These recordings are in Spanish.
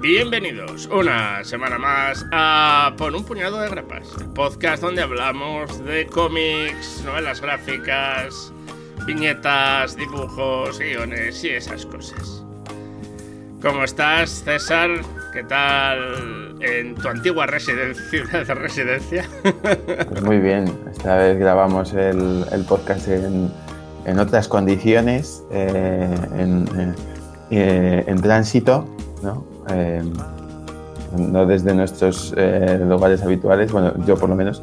Bienvenidos una semana más a Por un puñado de grapas, podcast donde hablamos de cómics, novelas gráficas, viñetas, dibujos, guiones y esas cosas. ¿Cómo estás, César? ¿Qué tal en tu antigua residencia? residencia? Pues muy bien, esta vez grabamos el, podcast en, otras condiciones, eh, en, eh, en tránsito, ¿no? Eh, no desde nuestros eh, lugares habituales, bueno, yo por lo menos,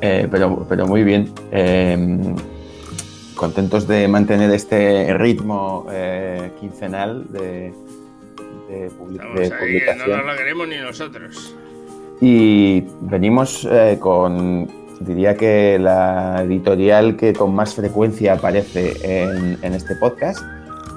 eh, pero, pero muy bien. Contentos de mantener este ritmo quincenal de, de, publicación. no nos lo queremos ni nosotros. Y venimos con, diría que la editorial que con más frecuencia aparece en, en este podcast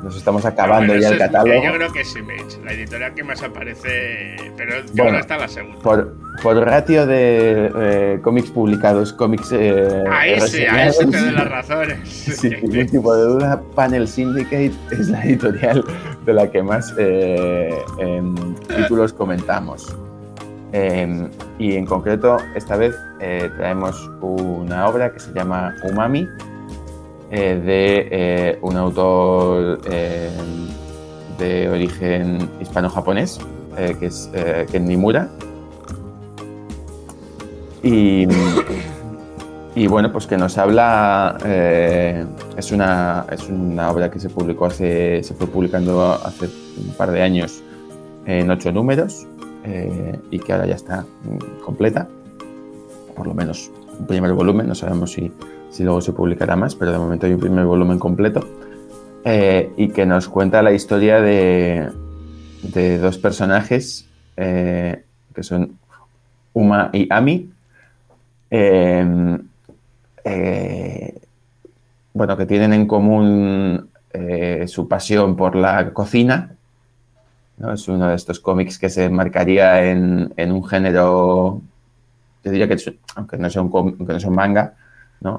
nos estamos acabando ya el catálogo. yo creo que es Image, la editorial que más aparece, pero yo bueno, está la segunda. Por, por ratio de eh, cómics publicados, cómics. Eh, ahí sí, ahí sí te doy las razones. Sin ningún tipo de duda, Panel Syndicate es la editorial de la que más eh, títulos comentamos. Em, y en concreto, esta vez traemos una obra que se llama Umami, eh, de eh, un autor eh, de origen hispano-japonés, que es Ken Nimura. Y, y, bueno, pues que nos habla, es, una, es una obra que se publicó hace, se fue publicando hace un par de años en ocho números y que ahora ya está mm, completa, por lo menos un primer volumen, no sabemos si si luego se publicará más, pero de momento hay un primer volumen completo, eh, y que nos cuenta la historia de, dos personajes eh, que son Uma y Ami, eh, bueno, que tienen en común su pasión por la cocina, es uno de estos cómics que se marcaría en, un género, yo diría que, aunque no sea un, aunque no sea un manga,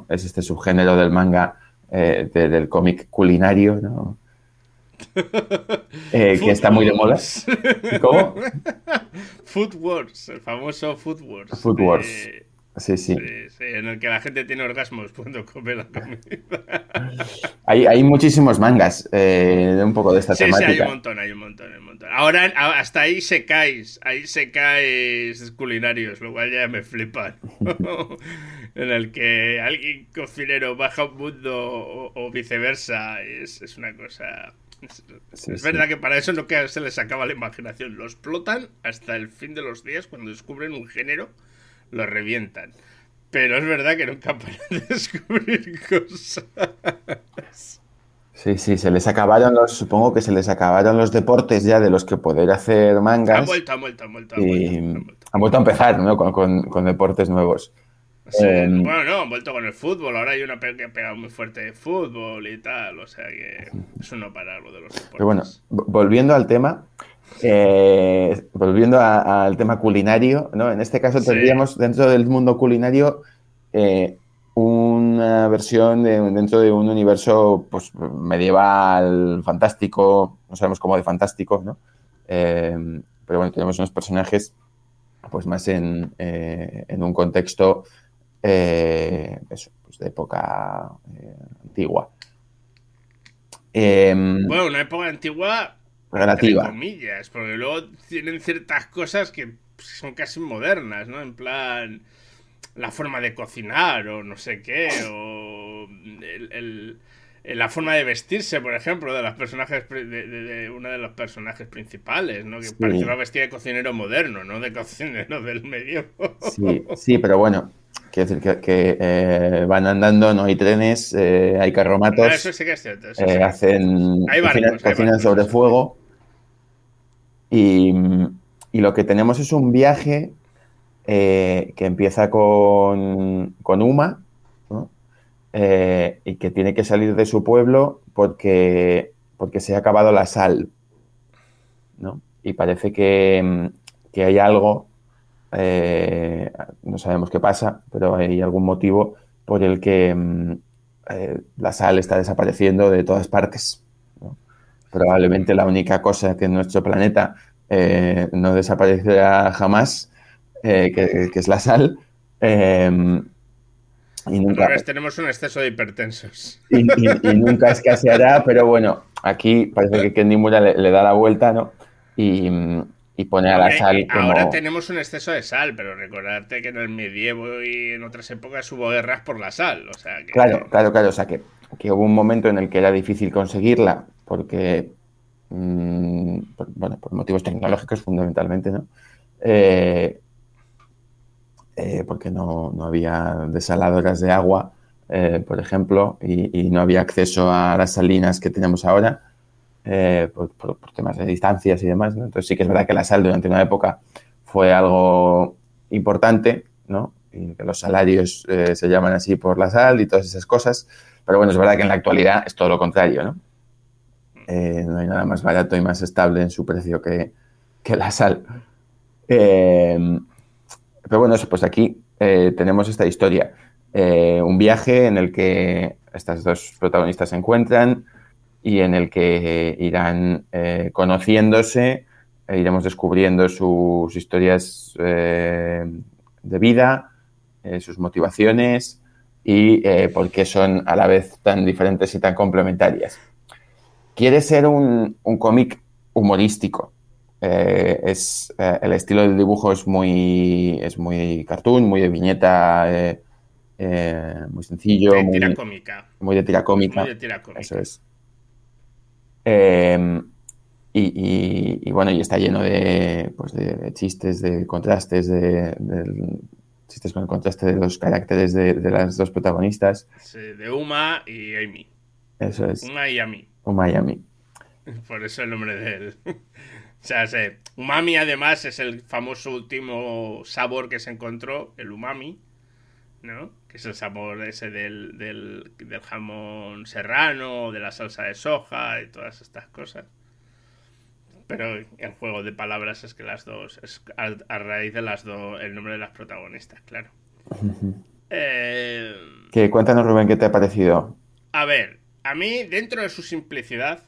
es este subgénero del manga, eh, del cómic culinario, ¿no? Eh, que está muy de moda. ¿Cómo? Food Wars, el famoso Food Wars. Food Wars. Sí, sí. En el que la gente tiene orgasmos cuando come la comida. Hay, hay muchísimos mangas eh, un poco de esta temática. Sí, hay un montón, hay un montón, hay un montón. Ahora, hasta ahí se caes, ahí se caes culinarios, lo cual ya me flipan. en el que alguien cocinero baja un mundo o, viceversa, es, es, una cosa... Es, verdad que para eso no que se les acaba la imaginación. Lo explotan hasta el fin de los días cuando descubren un género lo revientan. Pero es verdad que nunca paran de descubrir cosas. Sí, sí, se les acabaron los, supongo que se les acabaron los deportes ya de los que poder hacer mangas. Han vuelto, han vuelto, han vuelto. Han vuelto, a empezar, ¿no? Con, deportes nuevos. Em, bueno, no, han vuelto con el fútbol. Ahora hay una que ha pegado muy fuerte de fútbol y tal. O sea que eso no para lo de los deportes. Pero bueno, volviendo al tema, eh, volviendo al tema culinario, ¿no? En este caso tendríamos dentro del mundo culinario eh, una versión dentro de un universo pues, medieval, fantástico, no sabemos cómo de fantástico, ¿no? Eh, pero bueno, tenemos unos personajes pues más en, un contexto pues de época antigua. bueno, una época antigua relativa. comillas, porque luego tienen ciertas cosas que son casi modernas, ¿no? En plan, la forma de cocinar o no sé qué, o el, la forma de vestirse, por ejemplo, de las personajes de, uno de los personajes principales, ¿no? Que parece una vestida de cocinero moderno, no de cocinero del medio. Sí, sí, pero bueno, quiero decir que, eh, van andando, no hay trenes, eh, hay carromatos. eso sí que es cierto. Eh, hacen cocinan, sobre fuego. Y, lo que tenemos es un viaje eh, que empieza con, Uma eh, y que tiene que salir de su pueblo porque porque se ha acabado la sal, ¿no? Y parece que, que hay algo, eh, no sabemos qué pasa, pero hay algún motivo por el que la sal está desapareciendo de todas partes. Probablemente la única cosa que en nuestro planeta eh, no desaparecerá jamás, que, es la sal. Em, y nunca, tenemos un exceso de hipertensos. Y, nunca escaseará, pero bueno, aquí parece que Kenny Mura le, da la vuelta, ¿no? Y, pone a la sal como... Ahora tenemos un exceso de sal, pero recordarte que en el medievo y en otras épocas hubo guerras por la sal, o sea Claro, claro, claro, o sea que, hubo un momento en el que era difícil conseguirla, porque... Mm, bueno, por motivos tecnológicos fundamentalmente, ¿no? Eh, eh, porque no, había desaladoras de agua, eh, por ejemplo, y, no había acceso a las salinas que tenemos ahora eh, por, temas de distancias y demás. Entonces sí que es verdad que la sal durante una época fue algo importante, ¿no? Y que los salarios se llaman así por la sal y todas esas cosas. Pero bueno, es verdad que en la actualidad es todo lo contrario, ¿no? No hay nada más barato y más estable en su precio que, la sal. Pero bueno, pues aquí eh, tenemos esta historia. Eh, un viaje en el que estas dos protagonistas se encuentran y en el que irán eh, conociéndose, e iremos descubriendo sus historias de vida, sus motivaciones y por qué son a la vez tan diferentes y tan complementarias. Quiere ser un cómic humorístico, eh, es, eh, el estilo del dibujo es muy, es muy cartoon, muy de viñeta, eh, muy sencillo. De tira cómica. Muy de tira cómica. Muy de tira cómica. Eso es. Y, bueno, y está lleno de, pues de, chistes, de contrastes, de, chistes con el contraste de los caracteres de, las dos protagonistas. De Uma y Amy. Eso es. Uma y Amy. Y Amy. Por eso el nombre de él. O sea, umami además es el famoso último sabor que se encontró, el umami, ¿no? Que es el sabor ese del, del, jamón serrano, de la salsa de soja y todas estas cosas. Pero el juego de palabras es que las dos, es a, raíz de las dos, el nombre de las protagonistas, claro. eh, cuéntanos, Rubén, ¿qué te ha parecido? A ver, a mí, dentro de su simplicidad,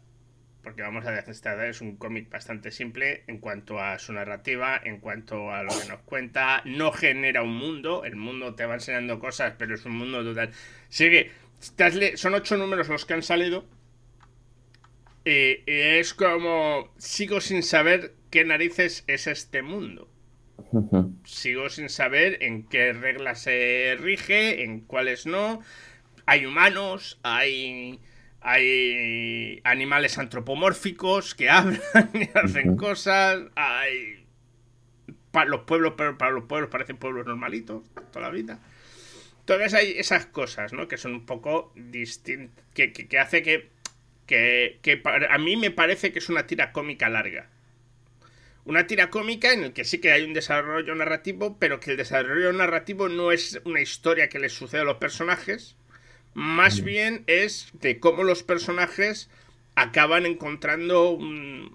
porque vamos a decir, es un cómic bastante simple en cuanto a su narrativa, en cuanto a lo que nos cuenta, no genera un mundo, el mundo te va enseñando cosas, pero es un mundo total. Sigue, son ocho números los que han salido, y, es como, sigo sin saber qué narices es este mundo. Sigo sin saber en qué reglas se rige, en cuáles no. Hay humanos, hay hay animales antropomórficos que hablan y hacen cosas, hay para los pueblos, pero para los pueblos parecen pueblos normalitos toda la vida. Entonces hay esas cosas, ¿no? Que son un poco distintas, que, que, hace que, que, que a mí me parece que es una tira cómica larga. Una tira cómica en el que sí que hay un desarrollo narrativo, pero que el desarrollo narrativo no es una historia que les sucede a los personajes, más bien es de cómo los personajes acaban encontrando un,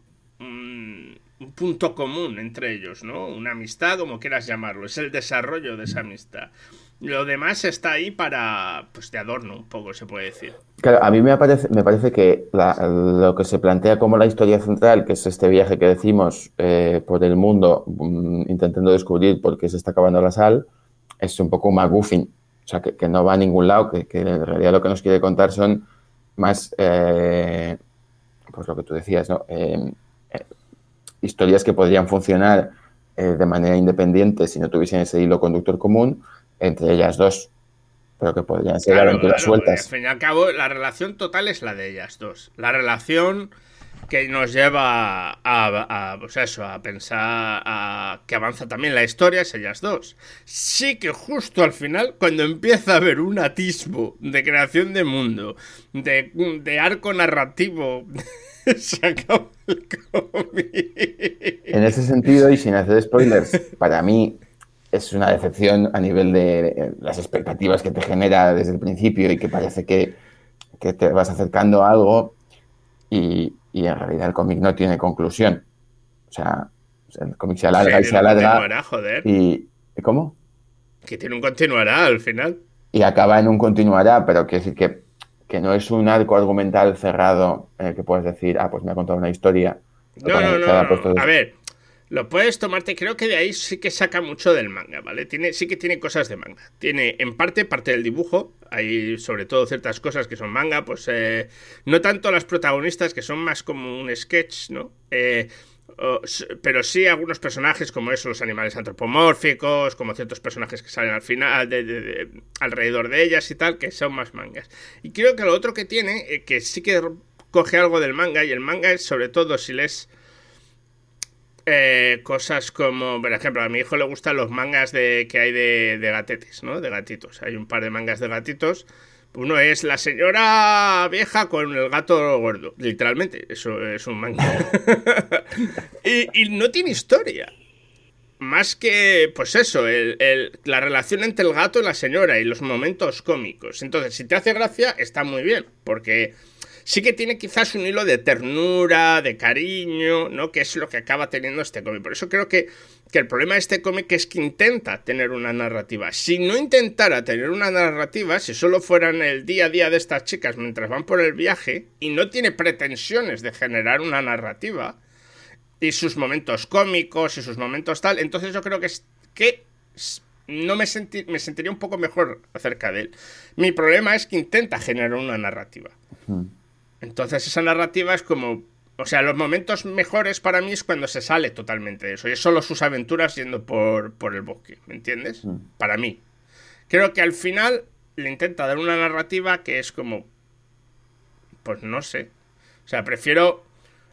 punto común entre ellos, ¿no? Una amistad, como quieras llamarlo. Es el desarrollo de esa amistad. Lo demás está ahí para, pues, de adorno un poco, se puede decir. Claro, a mí me parece, me parece que lo que se plantea como la historia central, que es este viaje que decimos eh, por el mundo, mm, intentando descubrir por qué se está acabando la sal, es un poco McGuffin o sea, que, no va a ningún lado, que, en realidad lo que nos quiere contar son más, eh, pues lo que tú decías, ¿no? Eh, eh, historias que podrían funcionar de manera independiente si no tuviesen ese hilo conductor común entre ellas dos, pero que podrían ser aventuras sueltas. Al fin y al cabo, la relación total es la de ellas dos. La relación que nos lleva a, pues eso, a pensar a que avanza también la historia es ellas dos. Sí que justo al final, cuando empieza a haber un atisbo de creación de mundo, de, de arco narrativo, se acaba el cómic. En ese sentido, y sin hacer spoilers, para mí es una decepción a nivel de las expectativas que te genera desde el principio y que parece que, que te vas acercando a algo y, en realidad el cómic no tiene conclusión. O sea, el cómic se alarga y se alarga. Joder. Y, ¿Cómo? Que tiene un continuará al final. Y acaba en un continuará, pero quiere decir que, que no es un arco argumental cerrado en el que puedes decir, ah, pues me ha contado una historia. No, no, no, A ver, lo puedes tomarte, creo que de ahí sí que saca mucho del manga, ¿vale? Tiene, sí que tiene cosas de manga. Tiene en parte parte del dibujo, hay sobre todo ciertas cosas que son manga, pues eh, no tanto las protagonistas que son más como un sketch, ¿no? Eh, pero sí algunos personajes como eso, los animales antropomórficos, como ciertos personajes que salen al final, de, alrededor de ellas y tal, que son más mangas. Y creo que lo otro que tiene, eh, que sí que coge algo del manga, y el manga es sobre todo si lees eh, cosas como, por ejemplo, a mi hijo le gustan los mangas de, que hay de, de gatetes, ¿no? De gatitos. Hay un par de mangas de gatitos. Uno es la señora vieja con el gato gordo. Literalmente, eso es un manga. y, no tiene historia. Más que, pues eso, la relación entre el gato y la señora y los momentos cómicos. Entonces, si te hace gracia, está muy bien. Porque sí que tiene quizás un hilo de ternura, de cariño, ¿no? Que es lo que acaba teniendo este cómic. Por eso creo que, que el problema de este cómic es que intenta tener una narrativa. Si no intentara tener una narrativa, si solo fueran el día a día de estas chicas mientras van por el viaje, y no tiene pretensiones de generar una narrativa, y sus momentos cómicos y sus momentos tal, entonces yo creo que es que no me, me sentiría un poco mejor acerca de él. Mi problema es que intenta generar una narrativa. Hmm. Entonces esa narrativa es como... O sea, los momentos mejores para mí es cuando se sale totalmente de eso. Y es solo sus aventuras yendo por, por el bosque, ¿me entiendes? Mm. Para mí. Creo que al final le intenta dar una narrativa que es como... Pues no sé. O sea, prefiero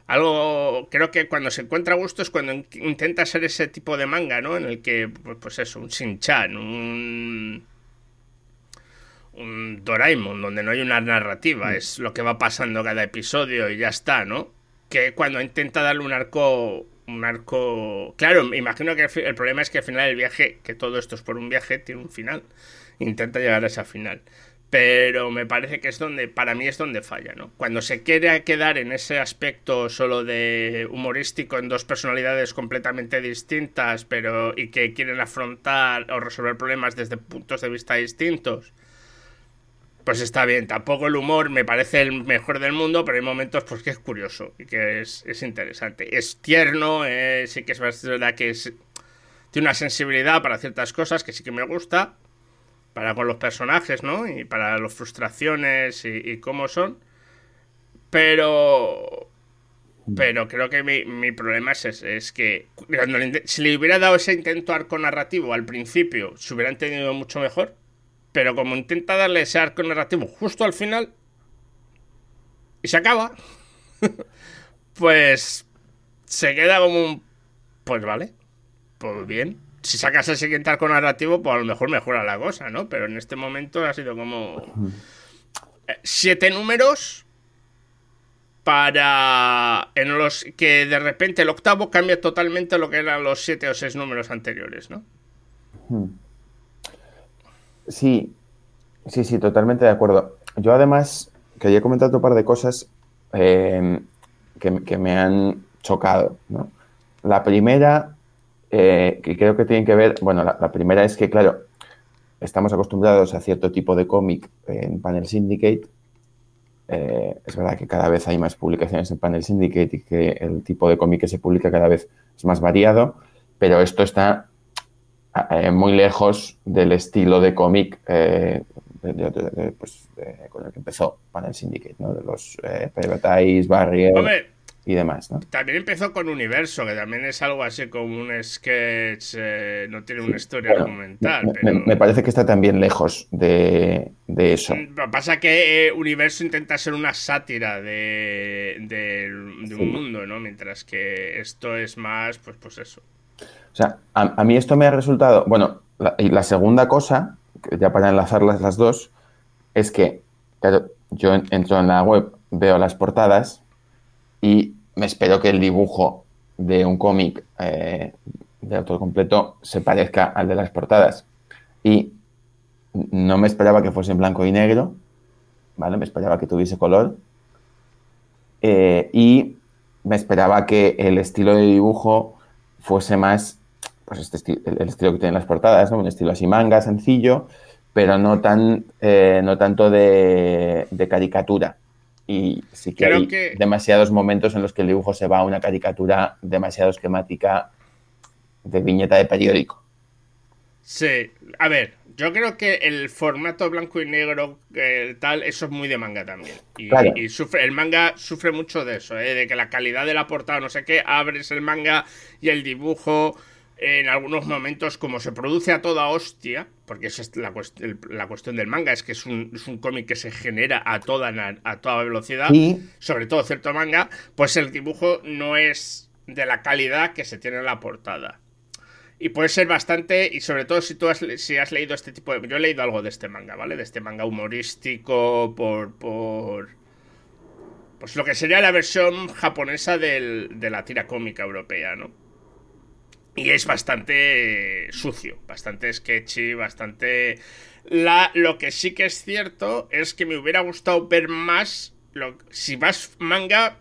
algo creo que cuando se encuentra a gusto es cuando intenta ser ese tipo de manga, ¿no? En el que, pues, pues eso, un Shin-Chan, un un Doraemon, donde no hay una narrativa, mm. es lo que va pasando cada episodio y ya está, ¿no? Que cuando intenta darle un arco. Un arco. Claro, me imagino que el, problema es que al final el viaje, que todo esto es por un viaje, tiene un final. Intenta llegar a ese final. Pero me parece que es donde, para mí es donde falla, ¿no? Cuando se quiere quedar en ese aspecto solo de humorístico en dos personalidades completamente distintas, pero y que quieren afrontar o resolver problemas desde puntos de vista distintos pues está bien. Tampoco el humor me parece el mejor del mundo, pero hay momentos pues que es curioso y que es, interesante. Es tierno, eh, sí que es verdad que es, tiene una sensibilidad para ciertas cosas que sí que me gusta, para con los personajes, ¿no? Y para las frustraciones y, cómo son. Pero... Pero creo que mi, problema es, es que si le hubiera dado ese intento arco narrativo al principio, se hubiera entendido mucho mejor pero como intenta darle ese arco narrativo justo al final y se acaba, pues se queda como un... Pues vale, pues bien. Si sacas el siguiente arco narrativo, pues a lo mejor mejora la cosa, ¿no? Pero en este momento ha sido como... Eh, siete números para en los que de repente el octavo cambia totalmente lo que eran los siete o seis números anteriores, ¿no? Sí, sí, sí, totalmente de acuerdo. Yo además quería comentar otro par de cosas eh, que, me han chocado. ¿no? La primera, eh, que creo que tiene que ver, bueno, la, primera es que, claro, estamos acostumbrados a cierto tipo de cómic en Panel Syndicate. Eh, es verdad que cada vez hay más publicaciones en Panel Syndicate y que el tipo de cómic que se publica cada vez es más variado, pero esto está eh, muy lejos del estilo de cómic eh, pues, con el que empezó Panel Syndicate, ¿no? de los eh, Barrier y demás. ¿no? También empezó con Universo, que también es algo así como un sketch, eh, no tiene una historia argumental. Me, parece que está también lejos de, eso. Mm, lo que pasa es que Universo intenta ser una sátira de, de, un mundo, ¿no? Mientras que esto es más, pues, pues eso. O sea, a, mí esto me ha resultado, bueno, y la segunda cosa, ya para enlazarlas las dos, es que, claro, yo entro en la web, veo las portadas y me espero que el dibujo de un cómic eh, de autor completo se parezca al de las portadas. Y no me esperaba que fuese en blanco y negro, ¿vale? Me esperaba que tuviese color. eh, y me esperaba que el estilo de dibujo fuese más, pues este el, estilo que tienen las portadas, ¿no? un estilo así manga, sencillo, pero no, tan, eh, no tanto de, caricatura. Y sí que hay demasiados momentos en los que el dibujo se va a una caricatura demasiado esquemática de viñeta de periódico. Sí, a ver, yo creo que el formato blanco y negro, eh, tal, eso es muy de manga también. Y, sufre, el manga sufre mucho de eso, eh, de que la calidad de la portada, no sé qué, abres el manga y el dibujo en algunos momentos, como se produce a toda hostia, porque esa es la, cuestión del manga, es que es un, cómic que se genera a toda, a toda velocidad, sobre todo cierto manga, pues el dibujo no es de la calidad que se tiene en la portada. Y puede ser bastante, y sobre todo si tú has, si has leído este tipo de... Yo he leído algo de este manga, ¿vale? De este manga humorístico por... por pues lo que sería la versión japonesa de la tira cómica europea, ¿no? Y es bastante sucio, bastante sketchy, bastante... La, lo que sí que es cierto es que me hubiera gustado ver más... Lo, si vas manga,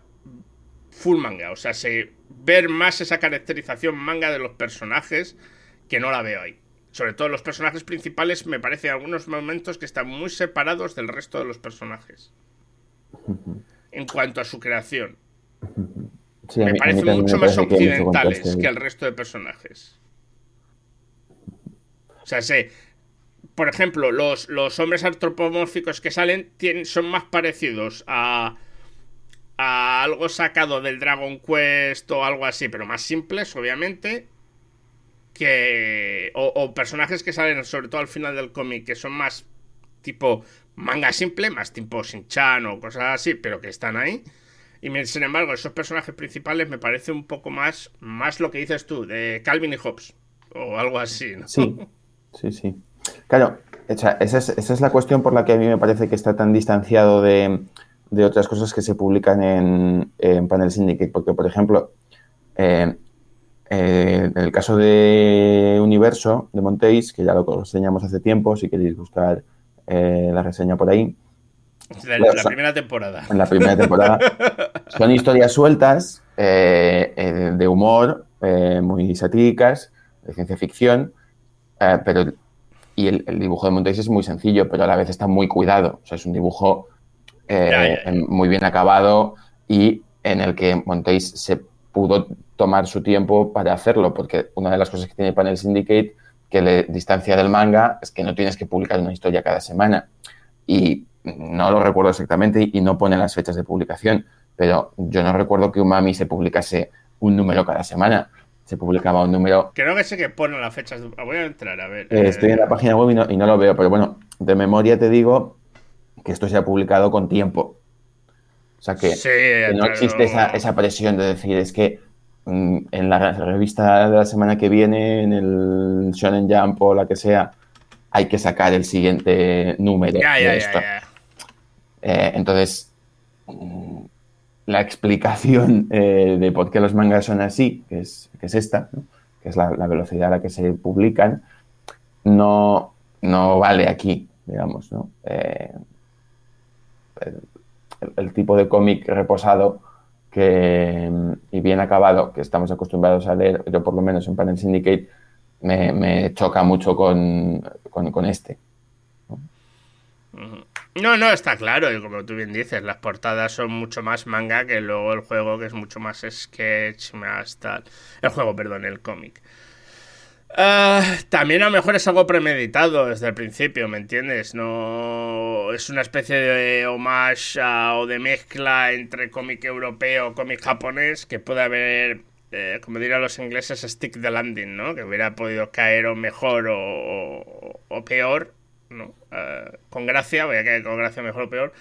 full manga, o sea, se ver más esa caracterización manga de los personajes que no la veo ahí. Sobre todo los personajes principales me parece en algunos momentos que están muy separados del resto de los personajes. En cuanto a su creación. me parecen mucho más occidentales que el resto de personajes. O sea, sé, por ejemplo, los, los hombres antropomórficos que salen tienen, son más parecidos a a algo sacado del Dragon Quest o algo así, pero más simples, obviamente. Que. O, personajes que salen, sobre todo al final del cómic, que son más tipo manga simple, más tipo Shin-Chan o cosas así, pero que están ahí. Y sin embargo, esos personajes principales me parece un poco más, más lo que dices tú, de Calvin y Hobbes, o algo así, ¿no? Sí, sí, sí. Claro, esa es la cuestión por la que a mí me parece que está tan distanciado de, de otras cosas que se publican en, en Panel Syndicate, porque, por ejemplo, eh, eh, en el caso de Universo, de Montéis, que ya lo reseñamos hace tiempo, si queréis buscar eh, la reseña por ahí. La, la primera temporada. En la primera temporada. son historias sueltas, de humor, muy satíricas, de ciencia ficción, pero y el, el, dibujo de Montéis es muy sencillo, pero a la vez está muy cuidado. O sea, es un dibujo eh, muy bien acabado y en el que Montéis se pudo tomar su tiempo para hacerlo, porque una de las cosas que tiene Panel Syndicate que le distancia del manga es que no tienes que publicar una historia cada semana. Y no lo recuerdo exactamente y no pone las fechas de publicación, pero yo no recuerdo que Umami se publicase un número cada semana. Se publicaba un número. Creo que sé que pone las fechas. Voy a entrar a ver. Eh, estoy en la página web y no, lo veo, pero bueno, de memoria te digo que esto sea publicado con tiempo. O sea, que, no existe esa, presión de decir, es que mm, en la revista de la semana que viene, en el Shonen Jump o la que sea, hay que sacar el siguiente número de esto. Eh, entonces, mm, la explicación eh, de por qué los mangas son así, que es, que es esta, que es la, velocidad a la que se publican, no, no vale aquí, digamos, ¿no? Eh, el, tipo de cómic reposado que, y bien acabado que estamos acostumbrados a leer, yo por lo menos en Panel Syndicate, me, choca mucho con, este. ¿no? no, está claro, y como tú bien dices, las portadas son mucho más manga que luego el juego, que es mucho más sketch, más tal. El juego, perdón, el cómic. Ah, también a lo mejor es algo premeditado desde el principio, ¿me entiendes? No es una especie de homage o de mezcla entre cómic europeo, cómic japonés, que puede haber, eh, como dirían los ingleses, stick the landing, ¿no? Que hubiera podido caer o mejor o, peor, ¿no? Ah, con gracia, voy a caer con gracia mejor o peor.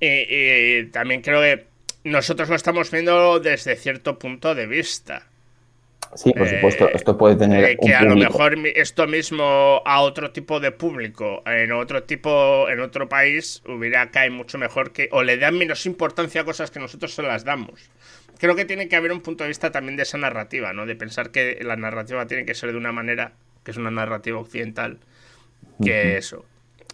y también creo que nosotros lo estamos viendo desde cierto punto de vista. Sí, por supuesto, eh, esto puede tener. Eh, que a lo mejor esto mismo a otro tipo de público, en otro tipo, en otro país, hubiera caído mucho mejor que. o le dan menos importancia a cosas que nosotros se las damos. Creo que tiene que haber un punto de vista también de esa narrativa, ¿no? De pensar que la narrativa tiene que ser de una manera, que es una narrativa occidental, que eso.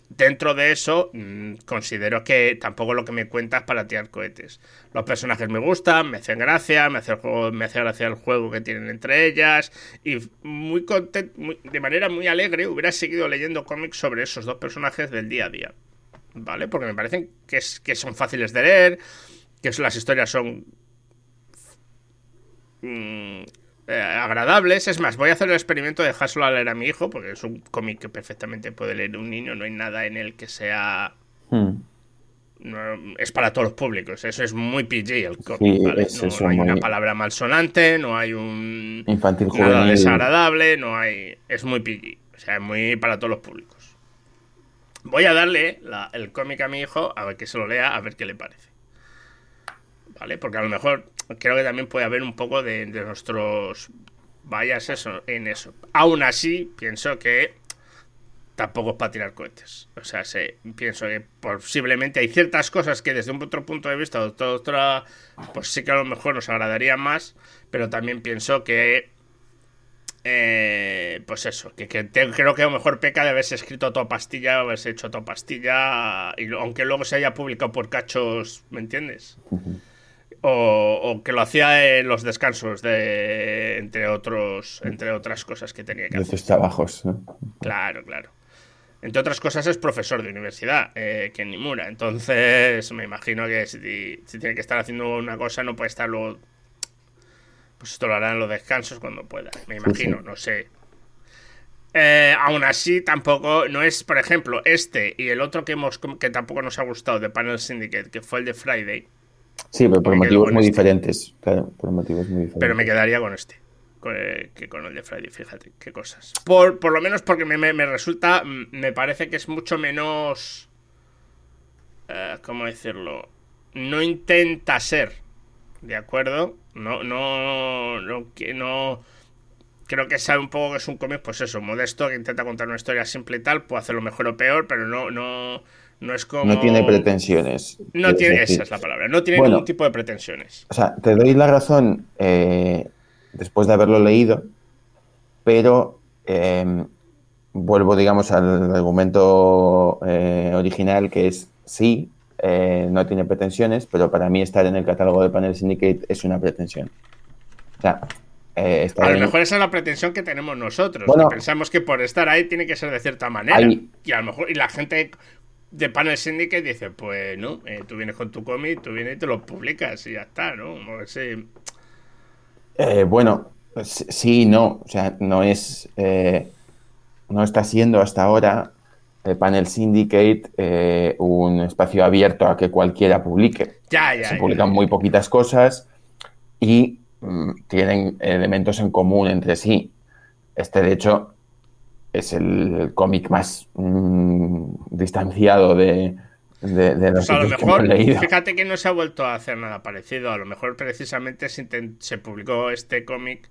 Dentro de eso, mm, considero que tampoco lo que me cuentas para tirar cohetes. Los personajes me gustan, me hacen gracia, me hace, me hace gracia el juego que tienen entre ellas. Y muy contento, de manera muy alegre, hubiera seguido leyendo cómics sobre esos dos personajes del día a día. ¿Vale? Porque me parecen que, es, que son fáciles de leer, que las historias son. Mm, eh, agradables. Es más, voy a hacer el experimento de dejárselo a leer a mi hijo, porque es un cómic que perfectamente puede leer un niño, no hay nada en el que sea... Hmm. es para todos los públicos, eso es muy PG el cómic, no, hay una palabra malsonante, no hay un infantil nada desagradable, no hay es muy PG, o sea, es muy para todos los públicos. Voy a darle el cómic a mi hijo a ver que se lo lea, a ver qué le parece. ¿Vale? Porque a lo mejor creo que también puede haber un poco de, nuestros vayas eso, en eso. Aún así, pienso que tampoco es para tirar cohetes. O sea, pienso que posiblemente hay ciertas cosas que desde un otro punto de vista, otra, otra, pues sí que a lo mejor nos agradaría más, pero también pienso que, eh, pues eso, que, creo que a lo mejor peca de haberse escrito toda pastilla, haberse hecho toda pastilla, y, aunque luego se haya publicado por cachos, ¿me entiendes? O, que lo hacía en los descansos de entre otros entre otras cosas que tenía que hacer. De sus trabajos, Claro, claro. Entre otras cosas es profesor de universidad, eh, Ken Nimura. Entonces me imagino que si, tiene que estar haciendo una cosa no puede estar luego... Pues esto lo hará en los descansos cuando pueda. Me imagino, no sé. Eh, aún así, tampoco, no es, por ejemplo, este y el otro que hemos que tampoco nos ha gustado de Panel Syndicate, que fue el de Friday Sí, pero por motivos muy este. diferentes. Claro, por motivos muy diferentes. Pero me quedaría con este. que con el de Friday, fíjate, qué cosas. Por, por lo menos porque me, me, resulta. Mm, me parece que es mucho menos. Uh, ¿Cómo decirlo? No intenta ser. ¿De acuerdo? No, no. No. no creo que sabe un poco que es un cómic, pues eso, modesto, que intenta contar una historia simple y tal, puede hacerlo mejor o peor, pero no, no, no es como. No tiene pretensiones. No tiene, esa es la palabra. No tiene ningún tipo de pretensiones. O sea, te doy la razón eh, después de haberlo leído, pero em, vuelvo, digamos, al argumento eh, original que es sí, eh, no tiene pretensiones, pero para mí estar en el catálogo de Panel Syndicate es una pretensión. O sea, a lo mejor esa es la pretensión que tenemos nosotros. pensamos que por estar ahí tiene que ser de cierta manera. Y a lo mejor, y la gente de Panel Syndicate dice, pues no, eh, tú vienes con tu cómic, tú vienes y te lo publicas y ya está, ¿no? Eh, bueno, sí, no, o sea, no es, eh, no está siendo hasta ahora el Panel Syndicate un espacio abierto a que cualquiera publique. Ya, ya. Se publican muy poquitas cosas y mm, tienen elementos en común entre sí. Este, de hecho, es el cómic más mm, distanciado de, de, los pues a lo mejor, fíjate que no se ha vuelto a hacer nada parecido. A lo mejor precisamente se, publicó este cómic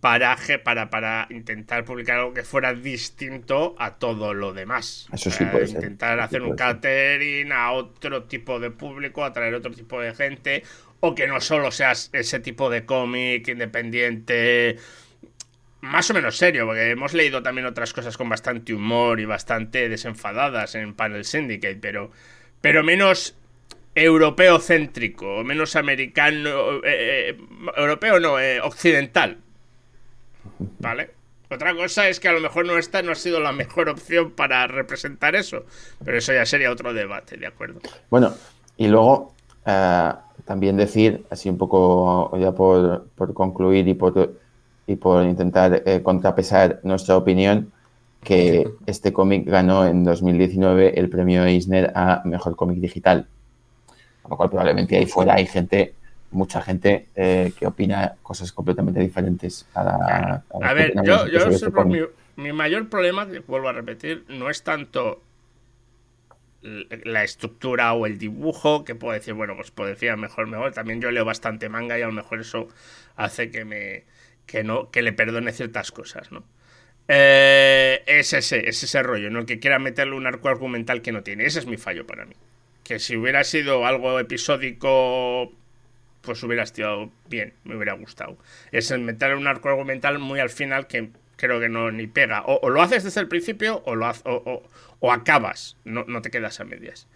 para, para, para intentar publicar algo que fuera distinto a todo lo demás. Eso sí puede Intentar hacer un catering a otro tipo de público, atraer otro tipo de gente, o que no solo seas ese tipo de cómic independiente más o menos serio, porque hemos leído también otras cosas con bastante humor y bastante desenfadadas en Panel Syndicate, pero, pero menos europeo céntrico, menos americano, eh, eh, europeo no, eh, occidental. ¿Vale? Otra cosa es que a lo mejor no esta no ha sido la mejor opción para representar eso, pero eso ya sería otro debate, ¿de acuerdo? Bueno, y luego también decir, así un poco ya por, por concluir y por y por intentar eh, contrapesar nuestra opinión, que este cómic ganó en 2019 el premio Eisner a Mejor Cómic Digital. Con lo cual probablemente ahí fuera hay gente, mucha gente eh, que opina cosas completamente diferentes a la... A, ver, yo, yo este mi, mi, mayor problema, vuelvo a repetir, no es tanto la estructura o el dibujo, que puedo decir, bueno, pues puedo decir mejor, mejor. También yo leo bastante manga y a lo mejor eso hace que me que, no, que le perdone ciertas cosas, ¿no? Eh, es ese, es ese rollo, ¿no? El que quiera meterle un arco argumental que no tiene. Ese es mi fallo para mí. Que si hubiera sido algo episódico, pues hubiera estado bien, me hubiera gustado. Es el meterle un arco argumental muy al final que, creo que no ni pega. O, lo haces desde el principio o, lo o, acabas, no, no, te quedas a medias.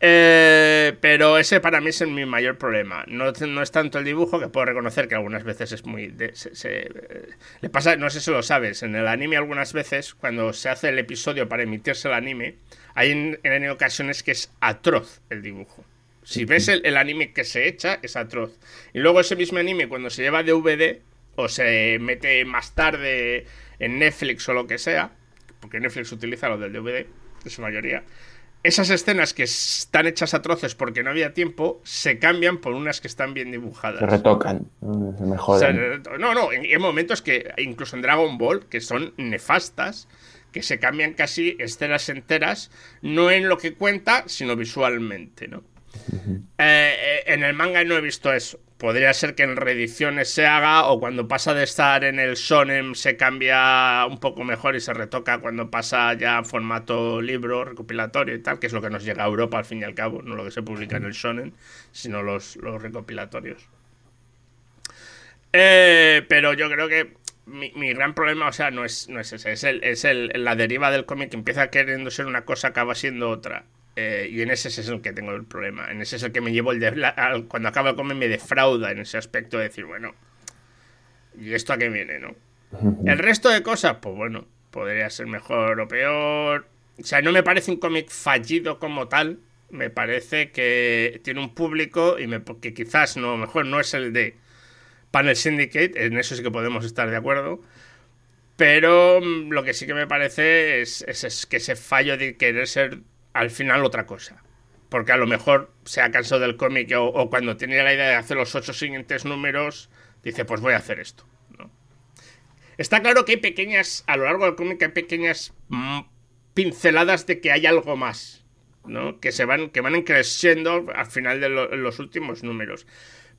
Eh, pero ese para mí es mi mayor problema. No, no, es tanto el dibujo, que puedo reconocer que algunas veces es muy... le pasa, no sé si lo sabes, en el anime algunas veces, cuando se hace el episodio para emitirse el anime, hay en, ocasiones que es atroz el dibujo. Si ves el, el, anime que se echa, es atroz. Y luego ese mismo anime, cuando se lleva DVD o se mete más tarde en Netflix o lo que sea, porque Netflix utiliza lo del DVD, en su mayoría, esas escenas que están hechas a troces porque no había tiempo, se cambian por unas que están bien dibujadas. Se retocan, se mejoran. no, no, hay momentos que, incluso en Dragon Ball, que son nefastas, que se cambian casi escenas enteras, no en lo que cuenta, sino visualmente, ¿no? Eh, eh, en el manga no he visto eso. Podría ser que en reediciones se haga o cuando pasa de estar en el Shonen se cambia un poco mejor y se retoca cuando pasa ya a formato libro, recopilatorio y tal, que es lo que nos llega a Europa al fin y al cabo, no lo que se publica en el Shonen, sino los, los recopilatorios. Eh, pero yo creo que mi, gran problema, o sea, no es, no es ese, es, el, es el, la deriva del cómic que empieza queriendo ser una cosa, acaba siendo otra. Eh, y en ese es el que tengo el problema. En ese es el que me llevo el de, cuando acaba de comer me defrauda en ese aspecto de decir, bueno, ¿y esto a qué viene, no? El resto de cosas, pues bueno, podría ser mejor o peor. O sea, no me parece un cómic fallido como tal. Me parece que tiene un público y me, que quizás no, mejor no es el de Panel Syndicate, en eso sí que podemos estar de acuerdo. Pero mm, lo que sí que me parece es, es que ese fallo de querer ser al final otra cosa. Porque a lo mejor se ha cansado del cómic o, cuando tenía la idea de hacer los ocho siguientes números, dice, pues voy a hacer esto. Está claro que hay pequeñas, a lo largo del cómic hay pequeñas mm, pinceladas de que hay algo más, ¿no? Que se van, que van creciendo al final de los últimos números.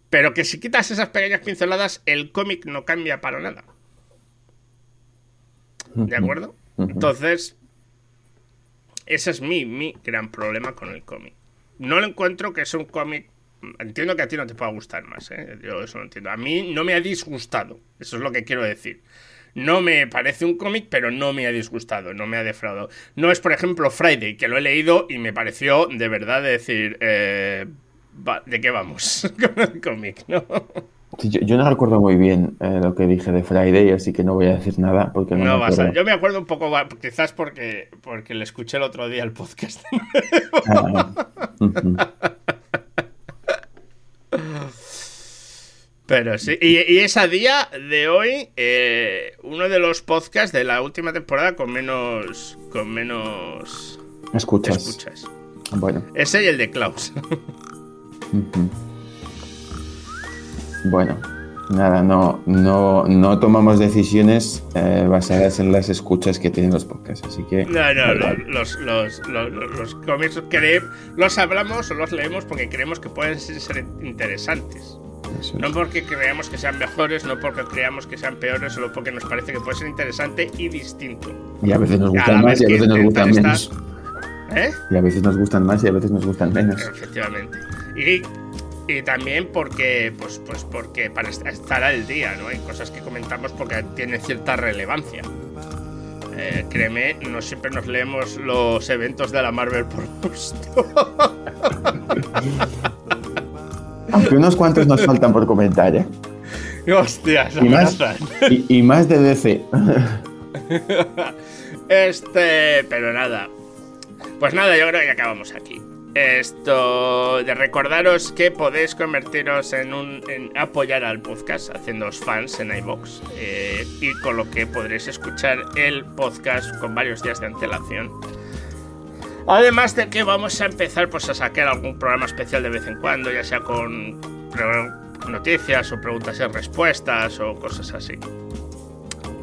Pero que si quitas esas pequeñas pinceladas, el cómic no cambia para nada. ¿De acuerdo? Entonces, ese es mi, mi gran problema con el cómic. No lo encuentro que es un cómic. Entiendo que a ti no te pueda gustar más, ¿eh? Yo eso lo entiendo. A mí no me ha disgustado. Eso es lo que quiero decir. No me parece un cómic, pero no me ha disgustado, no me ha defraudado. No es, por ejemplo, Friday, que lo he leído y me pareció de verdad decir. Eh, ¿De qué vamos con el cómic, no? Yo, no recuerdo muy bien eh, lo que dije de Friday, así que no voy a decir nada porque no, me Yo me acuerdo un poco, quizás porque, porque le escuché el otro día el podcast. Pero sí, y, y es a día de hoy eh, uno de los podcasts de la última temporada con menos con menos escuchas. Bueno. Ese y el de Klaus. Bueno, nada, no, no, no tomamos decisiones eh, basadas en las escuchas que tienen los podcasts, así que... No, no, los, los, los, los, cómics los hablamos o los leemos porque creemos que pueden ser interesantes. No porque creamos que sean mejores, no porque creamos que sean peores, solo porque nos parece que puede ser interesante y distinto. Y a veces nos gustan más y a veces nos gustan menos. ¿Eh? Y a veces nos gustan más y a veces nos gustan menos. Efectivamente. Y y también porque, pues, pues porque para estar al día, ¿no? Hay cosas que comentamos porque tienen cierta relevancia. Eh, créeme, no siempre nos leemos los eventos de la Marvel por gusto. Aunque unos cuantos nos faltan por comentar, ¿eh? Hostias, y más, y, y más de DC. Este, pero nada. Pues nada, yo creo que acabamos aquí. Esto de recordaros que podéis convertiros en un apoyar al podcast haciéndoos fans en iBox eh, y con lo que podréis escuchar el podcast con varios días de antelación. Además de que vamos a empezar pues a sacar algún programa especial de vez en cuando, ya sea con noticias o preguntas y respuestas o cosas así.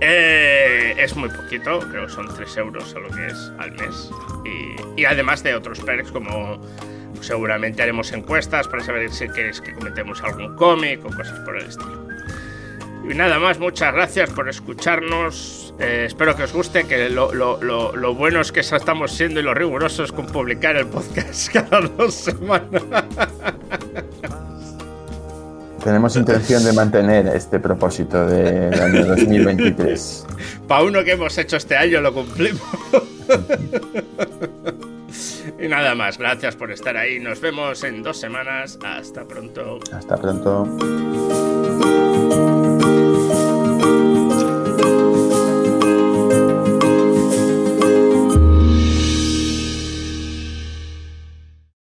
Eh, es muy poquito, creo que son 3 euros a lo que es al mes. Y, además de otros perks como seguramente haremos encuestas para saber si queréis que comentemos algún cómic o cosas por el estilo. Y nada más, muchas gracias por escucharnos. Eh, espero que os guste, que lo, lo, lo, lo, buenos que estamos siendo y lo rigurosos con publicar el podcast cada dos semanas. Tenemos intención de mantener este propósito del año 2023. Para uno que hemos hecho este año lo cumplimos. y nada más, gracias por estar ahí. Nos vemos en dos semanas. Hasta pronto. Hasta pronto.